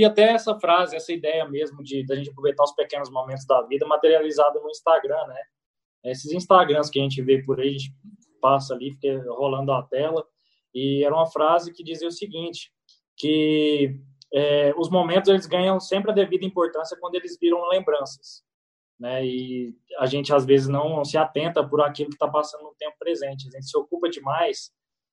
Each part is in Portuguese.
Vi até essa frase, essa ideia mesmo de da gente aproveitar os pequenos momentos da vida materializada no Instagram, né? Esses Instagrams que a gente vê por aí, a gente passa ali, fica rolando a tela, e era uma frase que dizia o seguinte, que é, os momentos eles ganham sempre a devida importância quando eles viram lembranças, né? E a gente às vezes não se atenta por aquilo que está passando no tempo presente, a gente se ocupa demais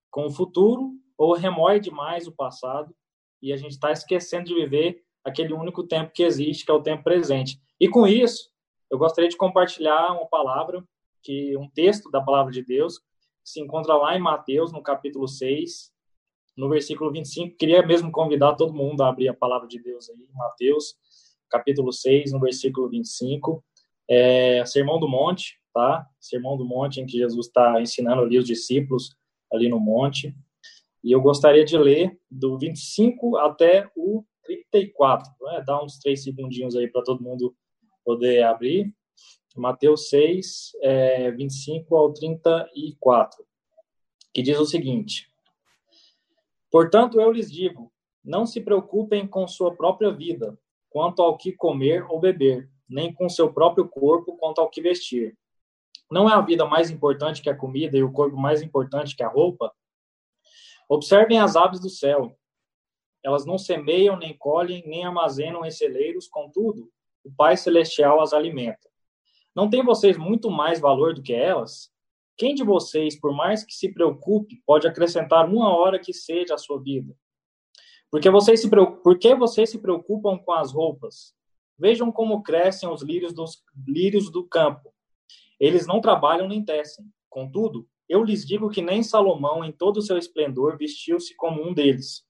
com o futuro ou remoe demais o passado e a gente está esquecendo de viver aquele único tempo que existe, que é o tempo presente. E com isso, eu gostaria de compartilhar uma palavra, que um texto da palavra de Deus, que se encontra lá em Mateus, no capítulo 6, no versículo 25. Queria mesmo convidar todo mundo a abrir a palavra de Deus aí, Mateus, capítulo 6, no versículo 25. É, Sermão do Monte, tá? Sermão do Monte, em que Jesus está ensinando ali os discípulos ali no monte. E eu gostaria de ler do 25 até o 34. Né? Dá uns três segundinhos aí para todo mundo poder abrir. Mateus 6, é, 25 ao 34, que diz o seguinte: Portanto, eu lhes digo: não se preocupem com sua própria vida, quanto ao que comer ou beber, nem com seu próprio corpo, quanto ao que vestir. Não é a vida mais importante que a comida e o corpo mais importante que a roupa? Observem as aves do céu. Elas não semeiam, nem colhem, nem armazenam em celeiros, contudo, o Pai Celestial as alimenta. Não tem vocês muito mais valor do que elas? Quem de vocês, por mais que se preocupe, pode acrescentar uma hora que seja a sua vida? Porque vocês se, por que vocês se preocupam com as roupas? Vejam como crescem os lírios, dos, lírios do campo. Eles não trabalham nem tecem. Contudo, eu lhes digo que nem Salomão, em todo o seu esplendor, vestiu-se como um deles.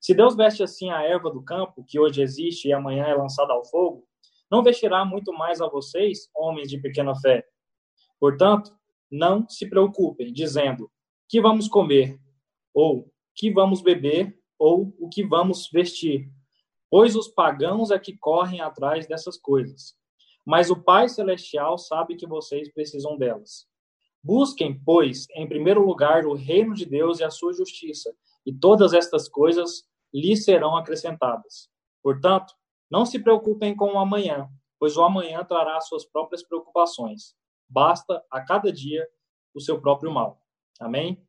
Se Deus veste assim a erva do campo, que hoje existe e amanhã é lançada ao fogo, não vestirá muito mais a vocês, homens de pequena fé. Portanto, não se preocupem, dizendo: que vamos comer, ou que vamos beber, ou o que vamos vestir. Pois os pagãos é que correm atrás dessas coisas. Mas o Pai Celestial sabe que vocês precisam delas. Busquem, pois, em primeiro lugar o reino de Deus e a sua justiça, e todas estas coisas lhes serão acrescentadas. Portanto, não se preocupem com o amanhã, pois o amanhã trará suas próprias preocupações. Basta a cada dia o seu próprio mal. Amém?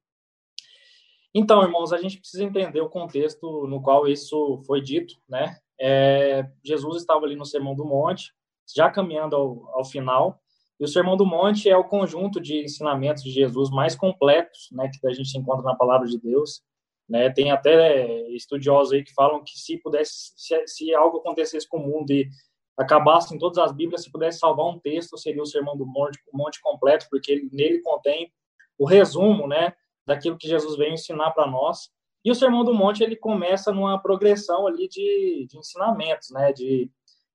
Então, irmãos, a gente precisa entender o contexto no qual isso foi dito, né? É, Jesus estava ali no Sermão do Monte, já caminhando ao, ao final, e o Sermão do Monte é o conjunto de ensinamentos de Jesus mais completos, né, que a gente encontra na palavra de Deus. Né? Tem até estudiosos aí que falam que se pudesse, se, se algo acontecesse com o mundo e acabassem todas as Bíblias, se pudesse salvar um texto, seria o Sermão do Monte, o Monte completo, porque ele, nele contém o resumo, né, daquilo que Jesus veio ensinar para nós. E o Sermão do Monte ele começa numa progressão ali de, de ensinamentos, né, de,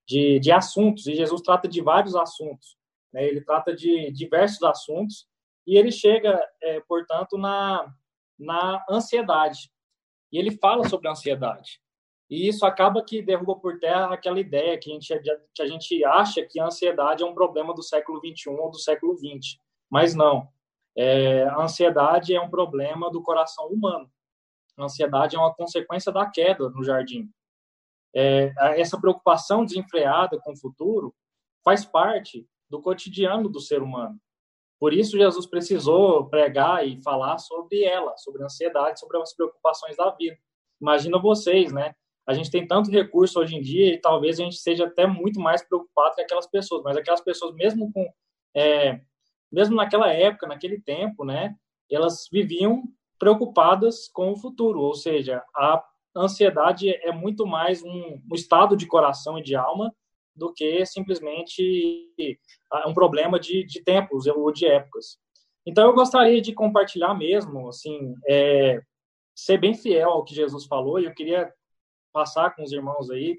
de, de assuntos. E Jesus trata de vários assuntos. Né? Ele trata de diversos assuntos e ele chega, é, portanto, na, na ansiedade. E ele fala sobre a ansiedade. E isso acaba que derruba por terra aquela ideia que a gente, que a gente acha que a ansiedade é um problema do século 21 ou do século 20. Mas não. É, a ansiedade é um problema do coração humano. A ansiedade é uma consequência da queda no jardim. É, essa preocupação desenfreada com o futuro faz parte do cotidiano do ser humano. Por isso, Jesus precisou pregar e falar sobre ela, sobre a ansiedade, sobre as preocupações da vida. Imagina vocês, né? A gente tem tanto recurso hoje em dia e talvez a gente seja até muito mais preocupado que aquelas pessoas, mas aquelas pessoas, mesmo com. É, mesmo naquela época, naquele tempo, né? Elas viviam preocupadas com o futuro, ou seja, a ansiedade é muito mais um, um estado de coração e de alma do que simplesmente ah, um problema de, de tempos ou de épocas. Então, eu gostaria de compartilhar mesmo, assim, é, ser bem fiel ao que Jesus falou, e eu queria passar com os irmãos aí,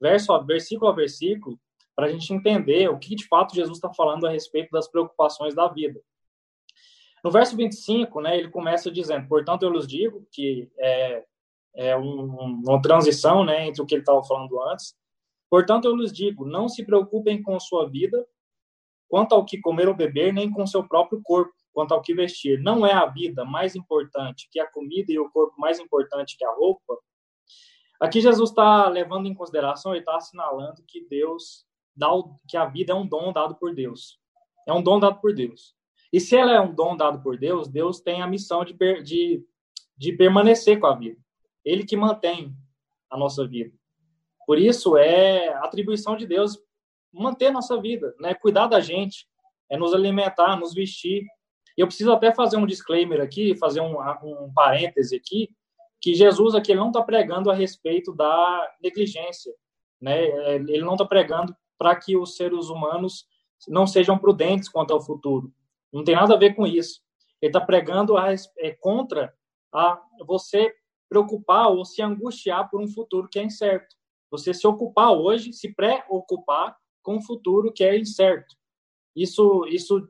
verso a, versículo a versículo, para a gente entender o que de fato Jesus está falando a respeito das preocupações da vida. No verso 25, né, ele começa dizendo: Portanto, eu lhes digo que é, é um, uma transição né, entre o que ele estava falando antes. Portanto, eu lhes digo: não se preocupem com sua vida, quanto ao que comer ou beber, nem com seu próprio corpo, quanto ao que vestir. Não é a vida mais importante que a comida e o corpo mais importante que a roupa? Aqui Jesus está levando em consideração e está assinalando que Deus dá que a vida é um dom dado por Deus. É um dom dado por Deus. E se ela é um dom dado por Deus, Deus tem a missão de, de, de permanecer com a vida. Ele que mantém a nossa vida. Por isso, é atribuição de Deus manter nossa vida, né? cuidar da gente, é nos alimentar, nos vestir. Eu preciso até fazer um disclaimer aqui, fazer um, um parêntese aqui, que Jesus aqui ele não está pregando a respeito da negligência, né? Ele não está pregando para que os seres humanos não sejam prudentes quanto ao futuro. Não tem nada a ver com isso. Ele está pregando a, é, contra a você preocupar ou se angustiar por um futuro que é incerto. Você se ocupar hoje, se preocupar com um futuro que é incerto. Isso, isso,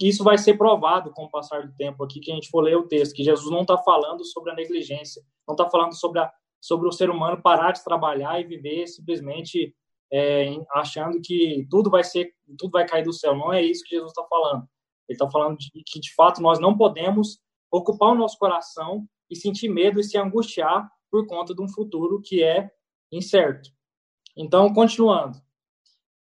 isso vai ser provado com o passar do tempo aqui que a gente for ler o texto, que Jesus não está falando sobre a negligência, não está falando sobre, a, sobre o ser humano parar de trabalhar e viver simplesmente é, achando que tudo vai ser, tudo vai cair do céu. Não é isso que Jesus está falando. Ele está falando de, que de fato nós não podemos ocupar o nosso coração e sentir medo e se angustiar por conta de um futuro que é incerto. Então, continuando.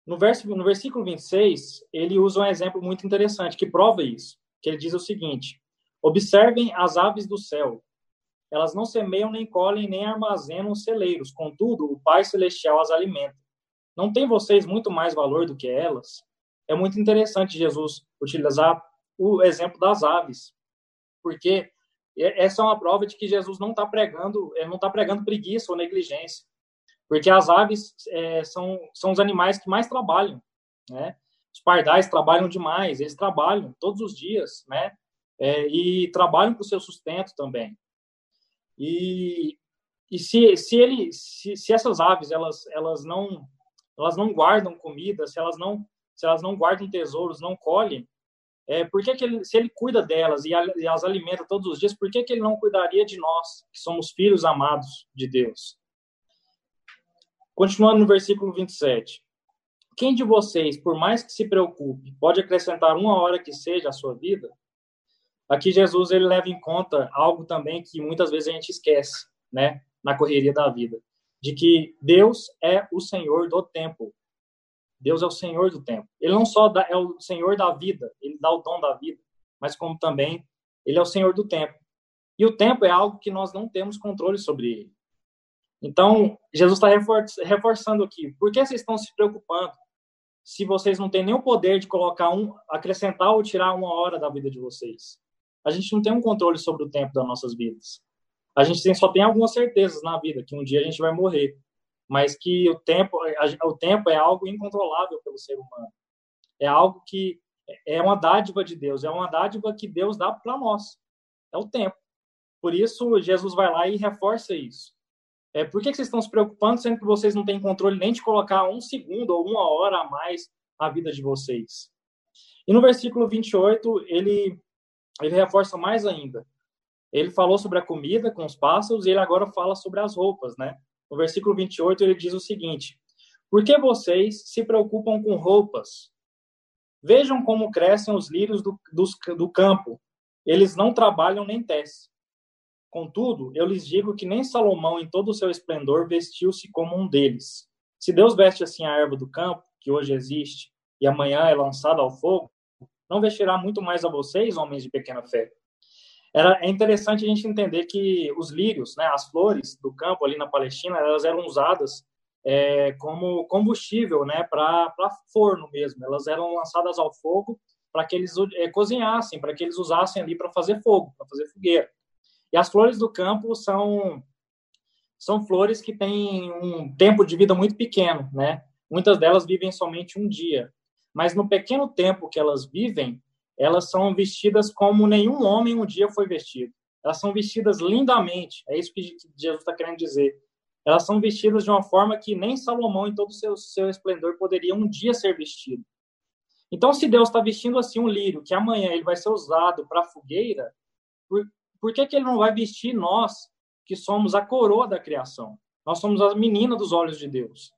No, verso, no versículo 26, ele usa um exemplo muito interessante que prova isso. Que ele diz o seguinte: Observem as aves do céu. Elas não semeiam, nem colhem, nem armazenam celeiros. Contudo, o Pai Celestial as alimenta. Não tem vocês muito mais valor do que elas? É muito interessante Jesus utilizar o exemplo das aves, porque essa é uma prova de que Jesus não está pregando, ele não está pregando preguiça ou negligência, porque as aves é, são são os animais que mais trabalham, né? Os pardais trabalham demais, eles trabalham todos os dias, né? É, e trabalham para o seu sustento também. E, e se, se ele se, se essas aves elas elas não elas não guardam comida, se elas não se elas não guardam tesouros, não colhem, é, por que, que ele, se ele cuida delas e, a, e, as alimenta todos os dias, por que, que ele não cuidaria de nós, que somos filhos amados de Deus? Continuando no versículo 27. Quem de vocês, por mais que se preocupe, pode acrescentar uma hora que seja à sua vida? Aqui Jesus ele leva em conta algo também que muitas vezes a gente esquece, né, na correria da vida, de que Deus é o Senhor do tempo. Deus é o Senhor do tempo. Ele não só dá, é o Senhor da vida, ele dá o dom da vida, mas como também ele é o Senhor do tempo. E o tempo é algo que nós não temos controle sobre ele. Então, Jesus está reforçando aqui. Por que vocês estão se preocupando se vocês não têm nem o poder de colocar um, acrescentar ou tirar uma hora da vida de vocês? A gente não tem um controle sobre o tempo das nossas vidas. A gente tem, só tem algumas certezas na vida, que um dia a gente vai morrer mas que o tempo, o tempo é algo incontrolável pelo ser humano. É algo que é uma dádiva de Deus, é uma dádiva que Deus dá para nós. É o tempo. Por isso, Jesus vai lá e reforça isso. É, por que vocês estão se preocupando, sendo que vocês não têm controle nem de colocar um segundo ou uma hora a mais na vida de vocês? E no versículo 28, ele, ele reforça mais ainda. Ele falou sobre a comida com os pássaros e ele agora fala sobre as roupas, né? No versículo 28, ele diz o seguinte: Por que vocês se preocupam com roupas? Vejam como crescem os lírios do, do campo. Eles não trabalham nem tecem. Contudo, eu lhes digo que nem Salomão, em todo o seu esplendor, vestiu-se como um deles. Se Deus veste assim a erva do campo, que hoje existe, e amanhã é lançada ao fogo, não vestirá muito mais a vocês, homens de pequena fé. Era, é interessante a gente entender que os lírios, né, as flores do campo ali na Palestina, elas eram usadas é, como combustível né, para forno mesmo. Elas eram lançadas ao fogo para que eles é, cozinhassem, para que eles usassem ali para fazer fogo, para fazer fogueira. E as flores do campo são são flores que têm um tempo de vida muito pequeno, né? Muitas delas vivem somente um dia, mas no pequeno tempo que elas vivem, elas são vestidas como nenhum homem um dia foi vestido. Elas são vestidas lindamente, é isso que Jesus está querendo dizer. Elas são vestidas de uma forma que nem Salomão, em todo o seu, seu esplendor, poderia um dia ser vestido. Então, se Deus está vestindo assim um lírio, que amanhã ele vai ser usado para fogueira, por, por que, que ele não vai vestir nós, que somos a coroa da criação? Nós somos as meninas dos olhos de Deus.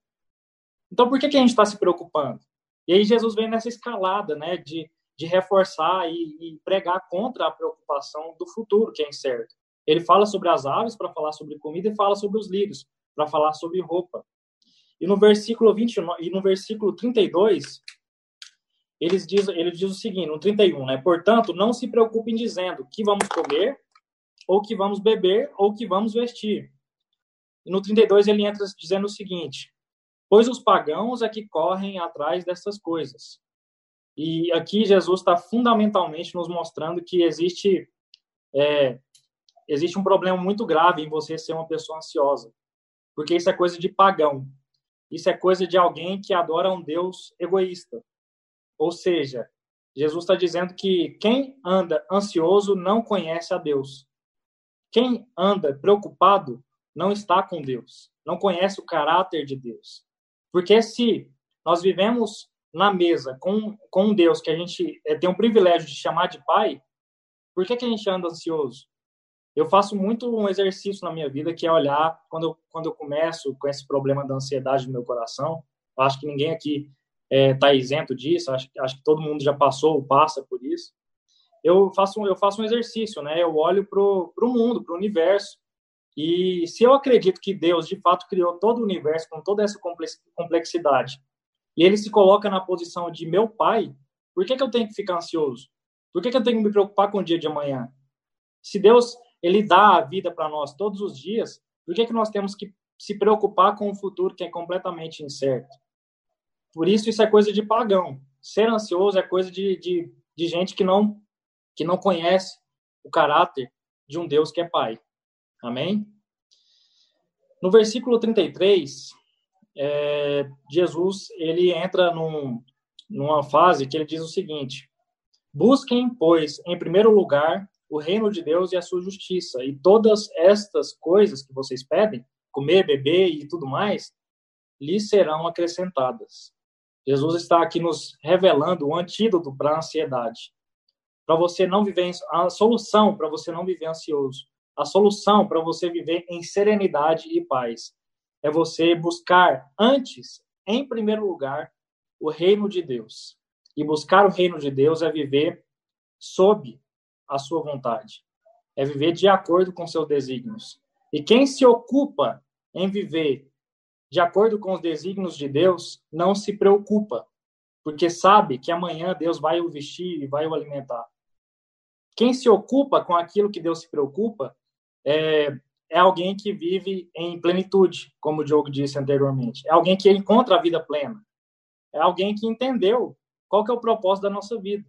Então, por que, que a gente está se preocupando? E aí Jesus vem nessa escalada, né, de de reforçar e, e pregar contra a preocupação do futuro, que é incerto. Ele fala sobre as aves para falar sobre comida e fala sobre os lírios para falar sobre roupa. E no versículo 29 e no versículo 32, eles diz, ele diz o seguinte, no 31, né? Portanto, não se preocupem dizendo que vamos comer, ou que vamos beber, ou que vamos vestir. E no 32 ele entra dizendo o seguinte: Pois os pagãos é que correm atrás dessas coisas. E aqui Jesus está fundamentalmente nos mostrando que existe é, existe um problema muito grave em você ser uma pessoa ansiosa, porque isso é coisa de pagão. Isso é coisa de alguém que adora um Deus egoísta. Ou seja, Jesus está dizendo que quem anda ansioso não conhece a Deus. Quem anda preocupado não está com Deus, não conhece o caráter de Deus. Porque se nós vivemos na mesa com, com um Deus que a gente é, tem o privilégio de chamar de Pai, por que, que a gente anda ansioso? Eu faço muito um exercício na minha vida que é olhar quando eu, quando eu começo com esse problema da ansiedade no meu coração. Acho que ninguém aqui está é, isento disso. Acho, acho que todo mundo já passou ou passa por isso. Eu faço eu faço um exercício, né? Eu olho para o mundo, para o universo. E se eu acredito que Deus de fato criou todo o universo com toda essa complexidade, e Ele se coloca na posição de meu pai, por que, que eu tenho que ficar ansioso? Por que, que eu tenho que me preocupar com o dia de amanhã? Se Deus ele dá a vida para nós todos os dias, por que, que nós temos que se preocupar com o futuro que é completamente incerto? Por isso, isso é coisa de pagão. Ser ansioso é coisa de, de, de gente que não, que não conhece o caráter de um Deus que é Pai. Amém? No versículo 33, é, Jesus ele entra num, numa fase que ele diz o seguinte: Busquem, pois, em primeiro lugar o reino de Deus e a sua justiça. E todas estas coisas que vocês pedem, comer, beber e tudo mais, lhes serão acrescentadas. Jesus está aqui nos revelando o antídoto para a ansiedade. Para você não viver, a solução para você não viver ansioso. A solução para você viver em serenidade e paz é você buscar antes, em primeiro lugar, o reino de Deus. E buscar o reino de Deus é viver sob a sua vontade, é viver de acordo com seus desígnios. E quem se ocupa em viver de acordo com os desígnios de Deus não se preocupa, porque sabe que amanhã Deus vai o vestir e vai o alimentar. Quem se ocupa com aquilo que Deus se preocupa é, é alguém que vive em plenitude, como o Diogo disse anteriormente. É alguém que encontra a vida plena. É alguém que entendeu qual que é o propósito da nossa vida.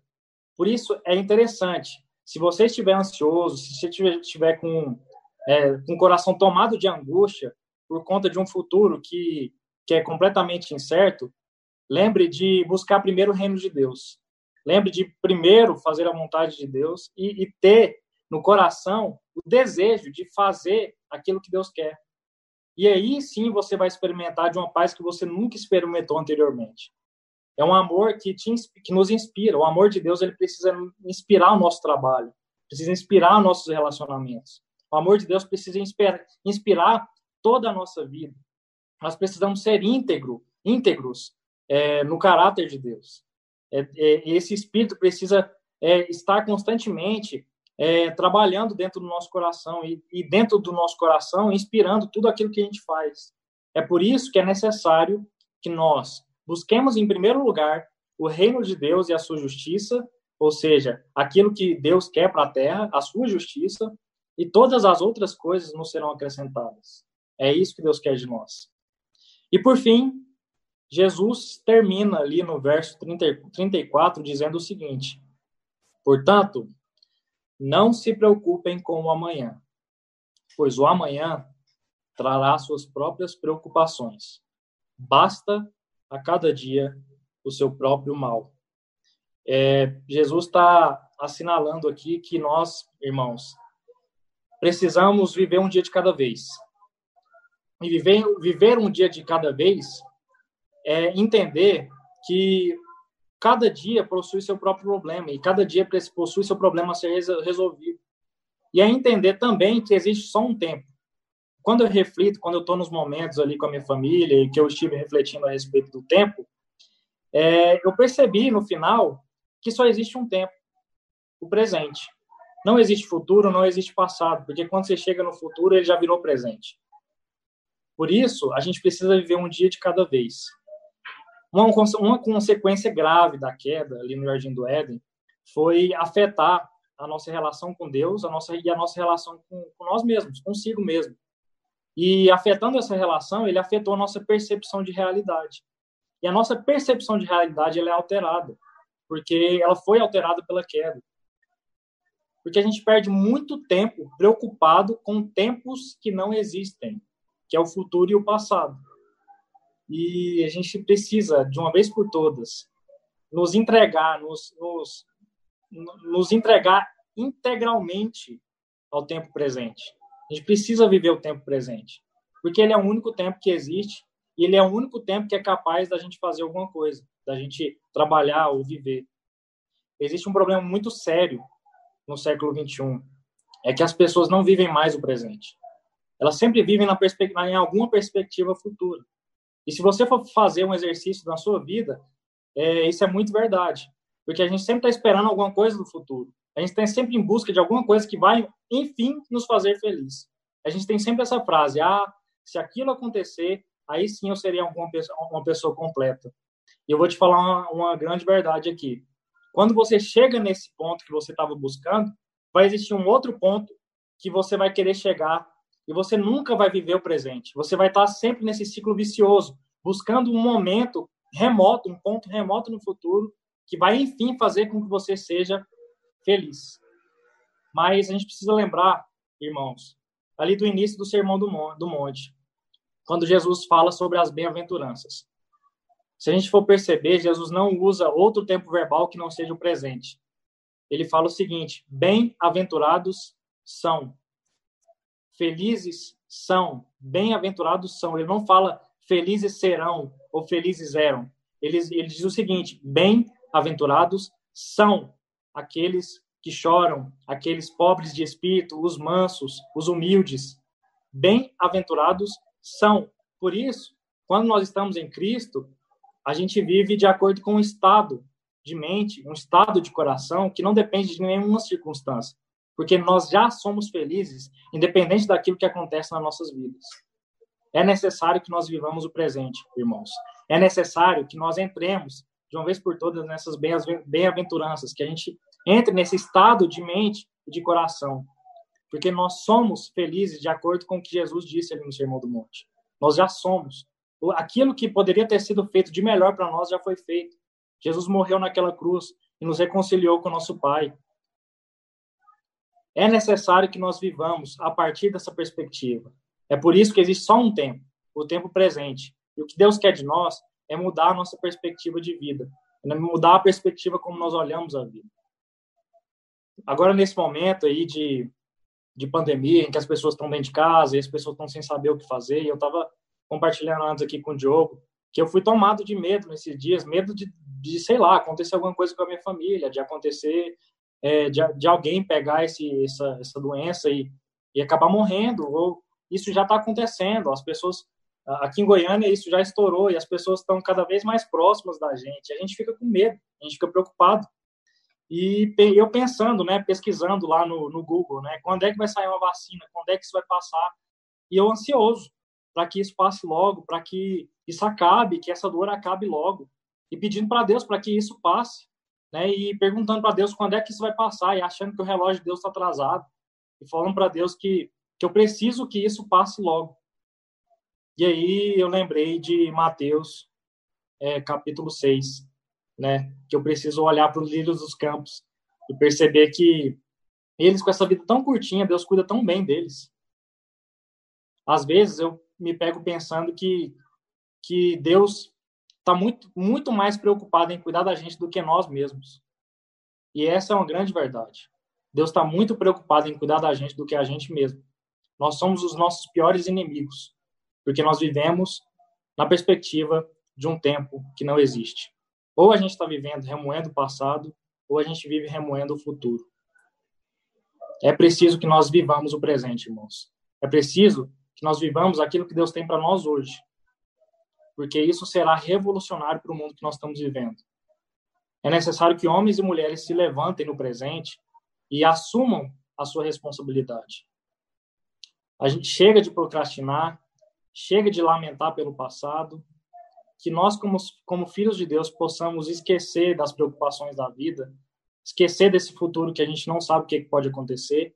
Por isso é interessante se você estiver ansioso, se você estiver, com, é, com o coração tomado de angústia por conta de um futuro que, que é completamente incerto, lembre de buscar primeiro o reino de Deus. Lembre de primeiro fazer a vontade de Deus e, e ter no coração o desejo de fazer aquilo que Deus quer. E aí sim você vai experimentar de uma paz que você nunca experimentou anteriormente. É um amor que, te, que nos inspira. O amor de Deus ele precisa inspirar o nosso trabalho, precisa inspirar nossos relacionamentos. O amor de Deus precisa inspirar, inspirar toda a nossa vida. Nós precisamos ser íntegro, íntegros é, no caráter de Deus. É, é, esse espírito precisa é, estar constantemente é, trabalhando dentro do nosso coração e, e dentro do nosso coração inspirando tudo aquilo que a gente faz. É por isso que é necessário que nós Busquemos, em primeiro lugar, o reino de Deus e a sua justiça, ou seja, aquilo que Deus quer para a terra, a sua justiça, e todas as outras coisas nos serão acrescentadas. É isso que Deus quer de nós. E por fim, Jesus termina ali no verso 30, 34 dizendo o seguinte: Portanto, não se preocupem com o amanhã, pois o amanhã trará suas próprias preocupações. Basta a cada dia o seu próprio mal. É, Jesus está assinalando aqui que nós, irmãos, precisamos viver um dia de cada vez. E viver, viver um dia de cada vez é entender que cada dia possui seu próprio problema e cada dia possui seu problema a ser resolvido. E é entender também que existe só um tempo quando eu reflito, quando eu estou nos momentos ali com a minha família e que eu estive refletindo a respeito do tempo, é, eu percebi no final que só existe um tempo, o presente. Não existe futuro, não existe passado, porque quando você chega no futuro, ele já virou presente. Por isso, a gente precisa viver um dia de cada vez. Uma, uma consequência grave da queda ali no Jardim do Éden foi afetar a nossa relação com Deus a nossa, e a nossa relação com, com nós mesmos, consigo mesmo. E afetando essa relação, ele afetou a nossa percepção de realidade. E a nossa percepção de realidade ela é alterada, porque ela foi alterada pela queda. Porque a gente perde muito tempo preocupado com tempos que não existem, que é o futuro e o passado. E a gente precisa, de uma vez por todas, nos entregar, nos, nos, nos entregar integralmente ao tempo presente. A gente precisa viver o tempo presente, porque ele é o único tempo que existe e ele é o único tempo que é capaz da gente fazer alguma coisa, da gente trabalhar ou viver. Existe um problema muito sério no século 21, é que as pessoas não vivem mais o presente. Elas sempre vivem na em alguma perspectiva futura. E se você for fazer um exercício na sua vida, é, isso é muito verdade. Porque a gente sempre está esperando alguma coisa do futuro. A gente está sempre em busca de alguma coisa que vai, enfim, nos fazer feliz. A gente tem sempre essa frase: ah, se aquilo acontecer, aí sim eu seria uma pessoa, uma pessoa completa. E eu vou te falar uma, uma grande verdade aqui. Quando você chega nesse ponto que você estava buscando, vai existir um outro ponto que você vai querer chegar e você nunca vai viver o presente. Você vai estar sempre nesse ciclo vicioso, buscando um momento remoto, um ponto remoto no futuro, que vai, enfim, fazer com que você seja feliz. Mas a gente precisa lembrar, irmãos, ali do início do Sermão do Monte, quando Jesus fala sobre as bem-aventuranças. Se a gente for perceber, Jesus não usa outro tempo verbal que não seja o presente. Ele fala o seguinte: bem-aventurados são felizes são, bem-aventurados são. Ele não fala felizes serão ou felizes eram. Ele, ele diz o seguinte: bem-aventurados são aqueles que choram, aqueles pobres de espírito, os mansos, os humildes. Bem-aventurados são. Por isso, quando nós estamos em Cristo, a gente vive de acordo com um estado de mente, um estado de coração que não depende de nenhuma circunstância porque nós já somos felizes, independente daquilo que acontece nas nossas vidas. É necessário que nós vivamos o presente, irmãos. É necessário que nós entremos de uma vez por todas nessas bem-aventuranças, que a gente entre nesse estado de mente e de coração, porque nós somos felizes de acordo com o que Jesus disse ali no Sermão do Monte. Nós já somos. Aquilo que poderia ter sido feito de melhor para nós já foi feito. Jesus morreu naquela cruz e nos reconciliou com nosso Pai. É necessário que nós vivamos a partir dessa perspectiva. É por isso que existe só um tempo, o tempo presente. E o que Deus quer de nós é mudar a nossa perspectiva de vida, é mudar a perspectiva como nós olhamos a vida. Agora, nesse momento aí de, de pandemia, em que as pessoas estão dentro de casa e as pessoas estão sem saber o que fazer, e eu estava compartilhando antes aqui com o Diogo, que eu fui tomado de medo nesses dias, medo de, de, sei lá, acontecer alguma coisa com a minha família, de acontecer é, de, de, alguém pegar esse, essa, essa doença e, e acabar morrendo, ou isso já está acontecendo, as pessoas, aqui em Goiânia isso já estourou e as pessoas estão cada vez mais próximas da gente, a gente fica com medo, a gente fica preocupado. E eu pensando, né, pesquisando lá no, no Google, né, quando é que vai sair uma vacina, quando é que isso vai passar, e eu ansioso para que isso passe logo, para que isso acabe, que essa dor acabe logo, e pedindo para Deus para que isso passe, né, e perguntando para Deus quando é que isso vai passar e achando que o relógio de Deus está atrasado e falando para Deus que, que eu preciso que isso passe logo. E aí eu lembrei de Mateus, é, capítulo 6, né, que eu preciso olhar para os lírios dos campos e perceber que eles, com essa vida tão curtinha, Deus cuida tão bem deles. Às vezes eu me pego pensando que, que Deus está muito, muito mais preocupado em cuidar da gente do que nós mesmos. E essa é uma grande verdade. Deus está muito preocupado em cuidar da gente do que a gente mesmo. Nós somos os nossos piores inimigos, porque nós vivemos na perspectiva de um tempo que não existe. Ou a gente está vivendo remoendo o passado, ou a gente vive remoendo o futuro. É preciso que nós vivamos o presente, irmãos. É preciso que nós vivamos aquilo que Deus tem para nós hoje porque isso será revolucionário para o mundo que nós estamos vivendo. É necessário que homens e mulheres se levantem no presente e assumam a sua responsabilidade. A gente chega de procrastinar, chega de lamentar pelo passado, que nós, como, como filhos de Deus, possamos esquecer das preocupações da vida, esquecer desse futuro que a gente não sabe o que pode acontecer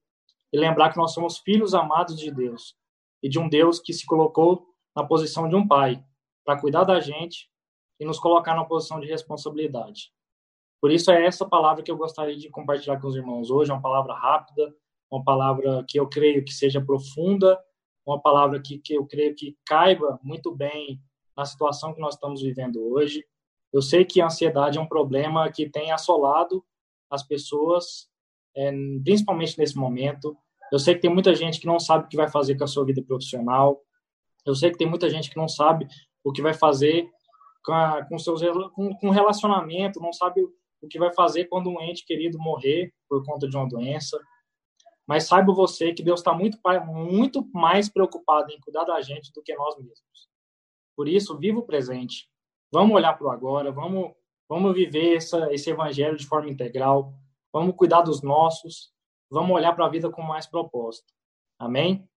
e lembrar que nós somos filhos amados de Deus e de um Deus que se colocou na posição de um pai para cuidar da gente e nos colocar na posição de responsabilidade. Por isso é essa palavra que eu gostaria de compartilhar com os irmãos hoje, uma palavra rápida, uma palavra que eu creio que seja profunda, uma palavra que, que eu creio que caiba muito bem na situação que nós estamos vivendo hoje. Eu sei que a ansiedade é um problema que tem assolado as pessoas, é, principalmente nesse momento. Eu sei que tem muita gente que não sabe o que vai fazer com a sua vida profissional. Eu sei que tem muita gente que não sabe o que vai fazer com, a, com seus com, com relacionamento, não sabe o que vai fazer quando um ente querido morrer por conta de uma doença. Mas saiba você que Deus está muito, muito mais preocupado em cuidar da gente do que nós mesmos. Por isso, viva o presente. Vamos olhar para o agora, vamos, vamos viver essa, esse evangelho de forma integral, vamos cuidar dos nossos, vamos olhar para a vida com mais propósito. Amém?